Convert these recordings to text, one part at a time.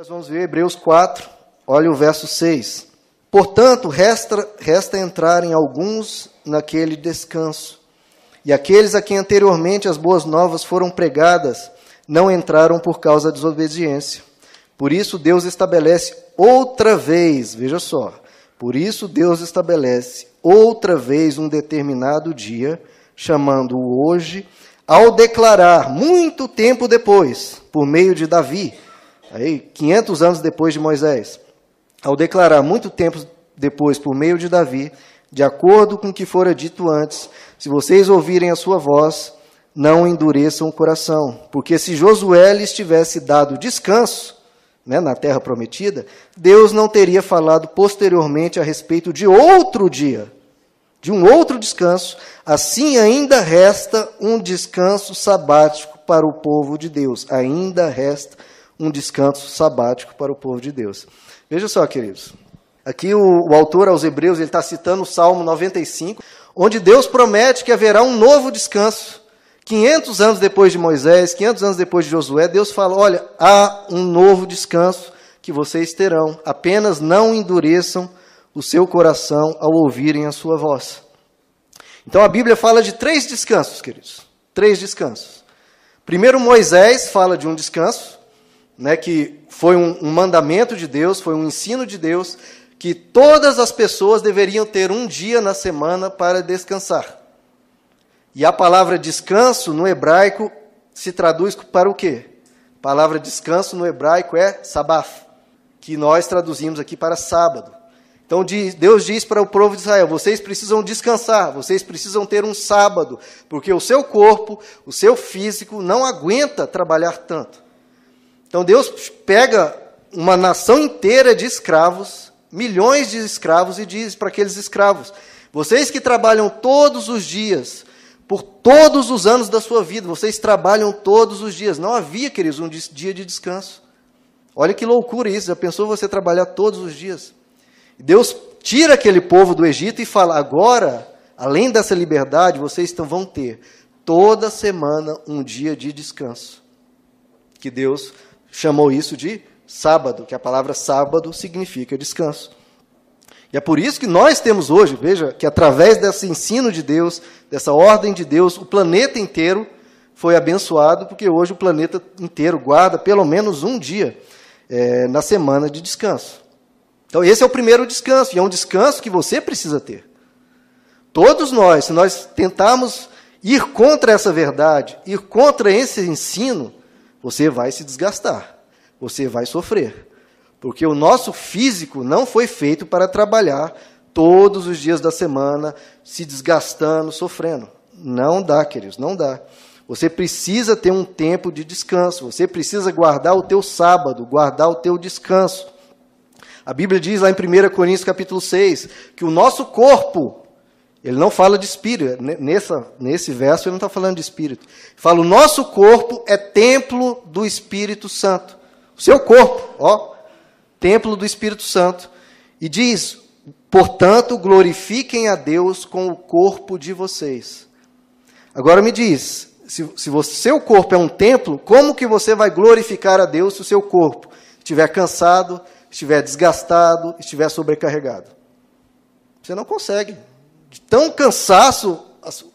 Nós vamos ver Hebreus 4, olha o verso 6. Portanto, resta, resta entrarem alguns naquele descanso. E aqueles a quem anteriormente as boas novas foram pregadas não entraram por causa da desobediência. Por isso Deus estabelece outra vez, veja só, por isso Deus estabelece outra vez um determinado dia, chamando-o hoje, ao declarar muito tempo depois, por meio de Davi, aí 500 anos depois de Moisés, ao declarar muito tempo depois por meio de Davi, de acordo com o que fora dito antes, se vocês ouvirem a sua voz, não endureçam o coração, porque se Josué lhes tivesse dado descanso, né, na terra prometida, Deus não teria falado posteriormente a respeito de outro dia, de um outro descanso. Assim, ainda resta um descanso sabático para o povo de Deus. Ainda resta um descanso sabático para o povo de Deus. Veja só, queridos. Aqui o, o autor aos Hebreus ele está citando o Salmo 95, onde Deus promete que haverá um novo descanso 500 anos depois de Moisés, 500 anos depois de Josué, Deus fala: olha, há um novo descanso que vocês terão, apenas não endureçam o seu coração ao ouvirem a sua voz. Então a Bíblia fala de três descansos, queridos. Três descansos. Primeiro, Moisés fala de um descanso, né, que foi um, um mandamento de Deus, foi um ensino de Deus, que todas as pessoas deveriam ter um dia na semana para descansar. E a palavra descanso no hebraico se traduz para o quê? A palavra descanso no hebraico é sabaf, que nós traduzimos aqui para sábado. Então Deus diz para o povo de Israel: vocês precisam descansar, vocês precisam ter um sábado, porque o seu corpo, o seu físico não aguenta trabalhar tanto. Então Deus pega uma nação inteira de escravos, milhões de escravos, e diz para aqueles escravos: vocês que trabalham todos os dias, por todos os anos da sua vida. Vocês trabalham todos os dias. Não havia, queridos, um dia de descanso. Olha que loucura isso. Já pensou você trabalhar todos os dias? Deus tira aquele povo do Egito e fala: agora, além dessa liberdade, vocês então vão ter toda semana um dia de descanso. Que Deus chamou isso de sábado, que a palavra sábado significa descanso. E é por isso que nós temos hoje, veja, que através desse ensino de Deus, dessa ordem de Deus, o planeta inteiro foi abençoado, porque hoje o planeta inteiro guarda pelo menos um dia é, na semana de descanso. Então, esse é o primeiro descanso, e é um descanso que você precisa ter. Todos nós, se nós tentarmos ir contra essa verdade, ir contra esse ensino, você vai se desgastar, você vai sofrer. Porque o nosso físico não foi feito para trabalhar todos os dias da semana, se desgastando, sofrendo. Não dá, queridos, não dá. Você precisa ter um tempo de descanso, você precisa guardar o teu sábado, guardar o teu descanso. A Bíblia diz lá em 1 Coríntios capítulo 6 que o nosso corpo, ele não fala de espírito, nessa, nesse verso ele não está falando de espírito. Fala, o nosso corpo é templo do Espírito Santo. O seu corpo, ó, templo do Espírito Santo. E diz: portanto, glorifiquem a Deus com o corpo de vocês. Agora me diz, se, se o seu corpo é um templo, como que você vai glorificar a Deus se o seu corpo estiver cansado, estiver desgastado, estiver sobrecarregado? Você não consegue. De tão cansaço,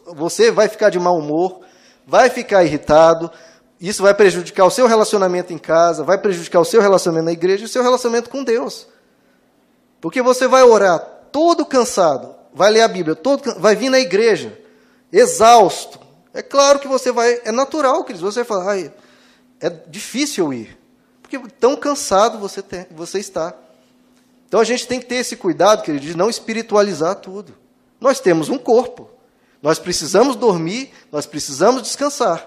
você vai ficar de mau humor, vai ficar irritado, isso vai prejudicar o seu relacionamento em casa, vai prejudicar o seu relacionamento na igreja e o seu relacionamento com Deus. Porque você vai orar todo cansado, vai ler a Bíblia, todo, vai vir na igreja, exausto. É claro que você vai, é natural, que você vai falar, é difícil ir. Porque tão cansado você, tem, você está. Então a gente tem que ter esse cuidado, querido, de não espiritualizar tudo. Nós temos um corpo. Nós precisamos dormir, nós precisamos descansar.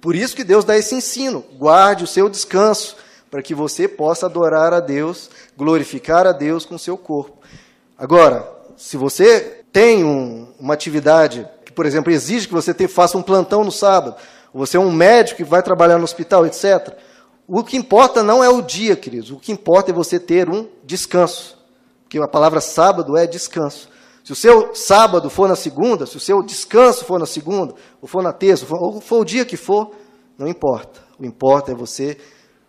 Por isso que Deus dá esse ensino: guarde o seu descanso, para que você possa adorar a Deus, glorificar a Deus com o seu corpo. Agora, se você tem um, uma atividade que, por exemplo, exige que você te, faça um plantão no sábado, ou você é um médico que vai trabalhar no hospital, etc., o que importa não é o dia, queridos, o que importa é você ter um descanso. Porque a palavra sábado é descanso. Se o seu sábado for na segunda, se o seu descanso for na segunda, ou for na terça, ou for, o dia que for, não importa. O importa é você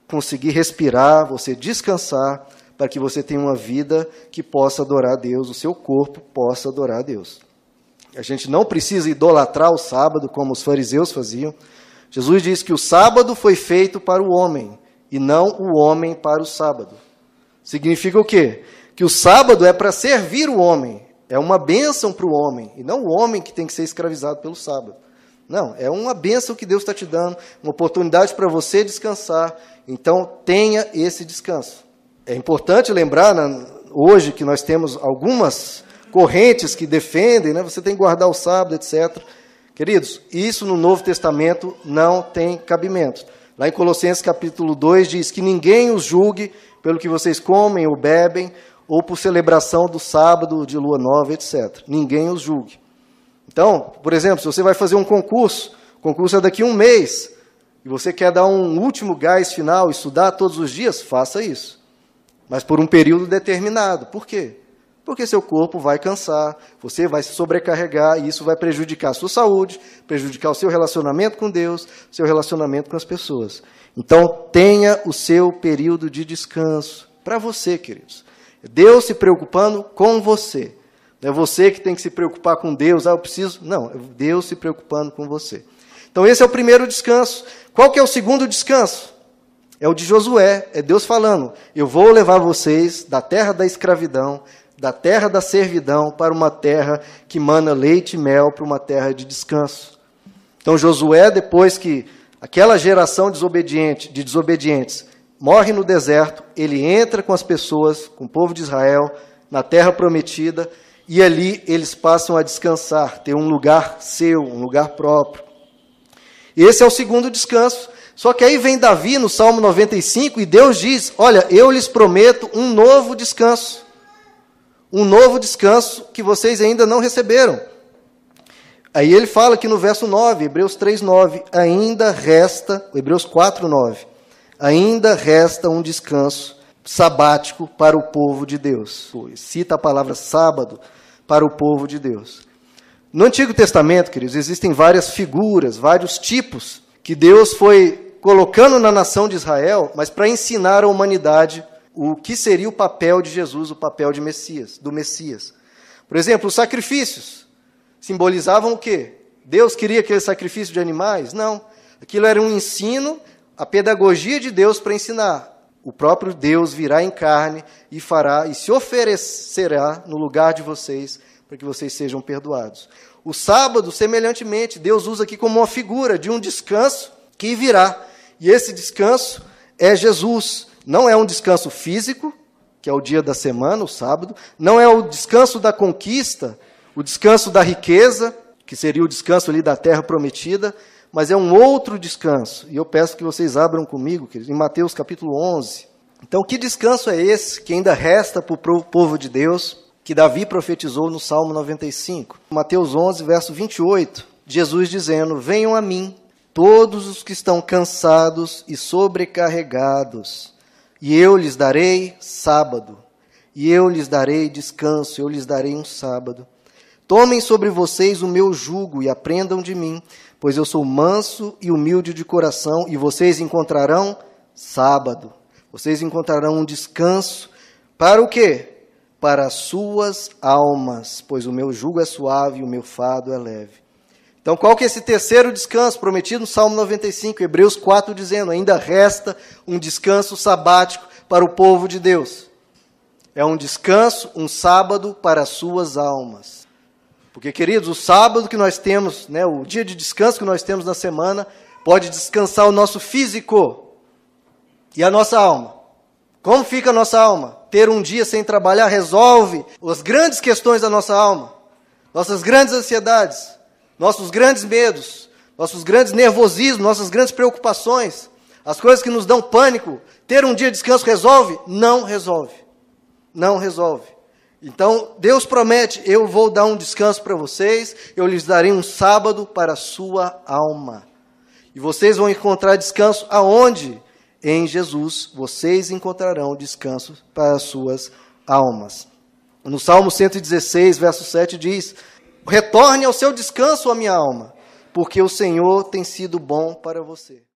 conseguir respirar, você descansar, para que você tenha uma vida que possa adorar a Deus, o seu corpo possa adorar a Deus. A gente não precisa idolatrar o sábado como os fariseus faziam. Jesus diz que o sábado foi feito para o homem e não o homem para o sábado. Significa o quê? Que o sábado é para servir o homem, é uma bênção para o homem, e não o homem que tem que ser escravizado pelo sábado. Não, é uma bênção que Deus está te dando, uma oportunidade para você descansar. Então, tenha esse descanso. É importante lembrar, né, hoje, que nós temos algumas correntes que defendem, né, você tem que guardar o sábado, etc. Queridos, isso no Novo Testamento não tem cabimento. Lá em Colossenses capítulo 2 diz que ninguém os julgue pelo que vocês comem ou bebem, ou por celebração do sábado, de lua nova, etc. Ninguém os julgue. Então, por exemplo, se você vai fazer um concurso, o concurso é daqui a um mês, e você quer dar um último gás final, estudar todos os dias, faça isso. Mas por um período determinado. Por quê? Porque seu corpo vai cansar, você vai se sobrecarregar e isso vai prejudicar a sua saúde, prejudicar o seu relacionamento com Deus, seu relacionamento com as pessoas. Então, tenha o seu período de descanso para você, queridos. Deus se preocupando com você. Não é você que tem que se preocupar com Deus, ah, eu preciso. Não, é Deus se preocupando com você. Então, esse é o primeiro descanso. Qual que é o segundo descanso? É o de Josué, é Deus falando: Eu vou levar vocês da terra da escravidão, da terra da servidão, para uma terra que mana leite e mel, para uma terra de descanso. Então, Josué, depois que aquela geração desobediente, de desobedientes morre no deserto, ele entra com as pessoas, com o povo de Israel, na terra prometida, e ali eles passam a descansar, ter um lugar seu, um lugar próprio. Esse é o segundo descanso. Só que aí vem Davi no Salmo 95 e Deus diz: Olha, eu lhes prometo um novo descanso. Um novo descanso que vocês ainda não receberam. Aí ele fala que no verso 9, Hebreus 3, 9, ainda resta, Hebreus 4, 9, ainda resta um descanso sabático para o povo de Deus. Cita a palavra sábado para o povo de Deus. No Antigo Testamento, queridos, existem várias figuras, vários tipos que Deus foi colocando na nação de Israel, mas para ensinar à humanidade o que seria o papel de Jesus, o papel de Messias, do Messias. Por exemplo, os sacrifícios simbolizavam o quê? Deus queria aquele sacrifício de animais? Não. Aquilo era um ensino, a pedagogia de Deus para ensinar. O próprio Deus virá em carne e fará e se oferecerá no lugar de vocês para que vocês sejam perdoados. O sábado, semelhantemente, Deus usa aqui como uma figura de um descanso que virá. E esse descanso é Jesus. Não é um descanso físico, que é o dia da semana, o sábado. Não é o descanso da conquista, o descanso da riqueza, que seria o descanso ali da terra prometida mas é um outro descanso. E eu peço que vocês abram comigo, queridos, em Mateus capítulo 11. Então, que descanso é esse que ainda resta para o povo de Deus, que Davi profetizou no Salmo 95? Mateus 11, verso 28, Jesus dizendo: Venham a mim, todos os que estão cansados e sobrecarregados, e eu lhes darei sábado, e eu lhes darei descanso, eu lhes darei um sábado. Tomem sobre vocês o meu jugo e aprendam de mim, pois eu sou manso e humilde de coração, e vocês encontrarão sábado. Vocês encontrarão um descanso para o quê? Para as suas almas, pois o meu jugo é suave e o meu fado é leve. Então, qual que é esse terceiro descanso prometido no Salmo 95, Hebreus 4, dizendo: ainda resta um descanso sabático para o povo de Deus. É um descanso, um sábado para as suas almas. Porque, queridos, o sábado que nós temos, né, o dia de descanso que nós temos na semana, pode descansar o nosso físico e a nossa alma. Como fica a nossa alma? Ter um dia sem trabalhar resolve as grandes questões da nossa alma, nossas grandes ansiedades, nossos grandes medos, nossos grandes nervosismos, nossas grandes preocupações, as coisas que nos dão pânico. Ter um dia de descanso resolve? Não resolve. Não resolve. Então, Deus promete: eu vou dar um descanso para vocês, eu lhes darei um sábado para a sua alma. E vocês vão encontrar descanso aonde? Em Jesus, vocês encontrarão descanso para as suas almas. No Salmo 116, verso 7 diz: Retorne ao seu descanso, a minha alma, porque o Senhor tem sido bom para você.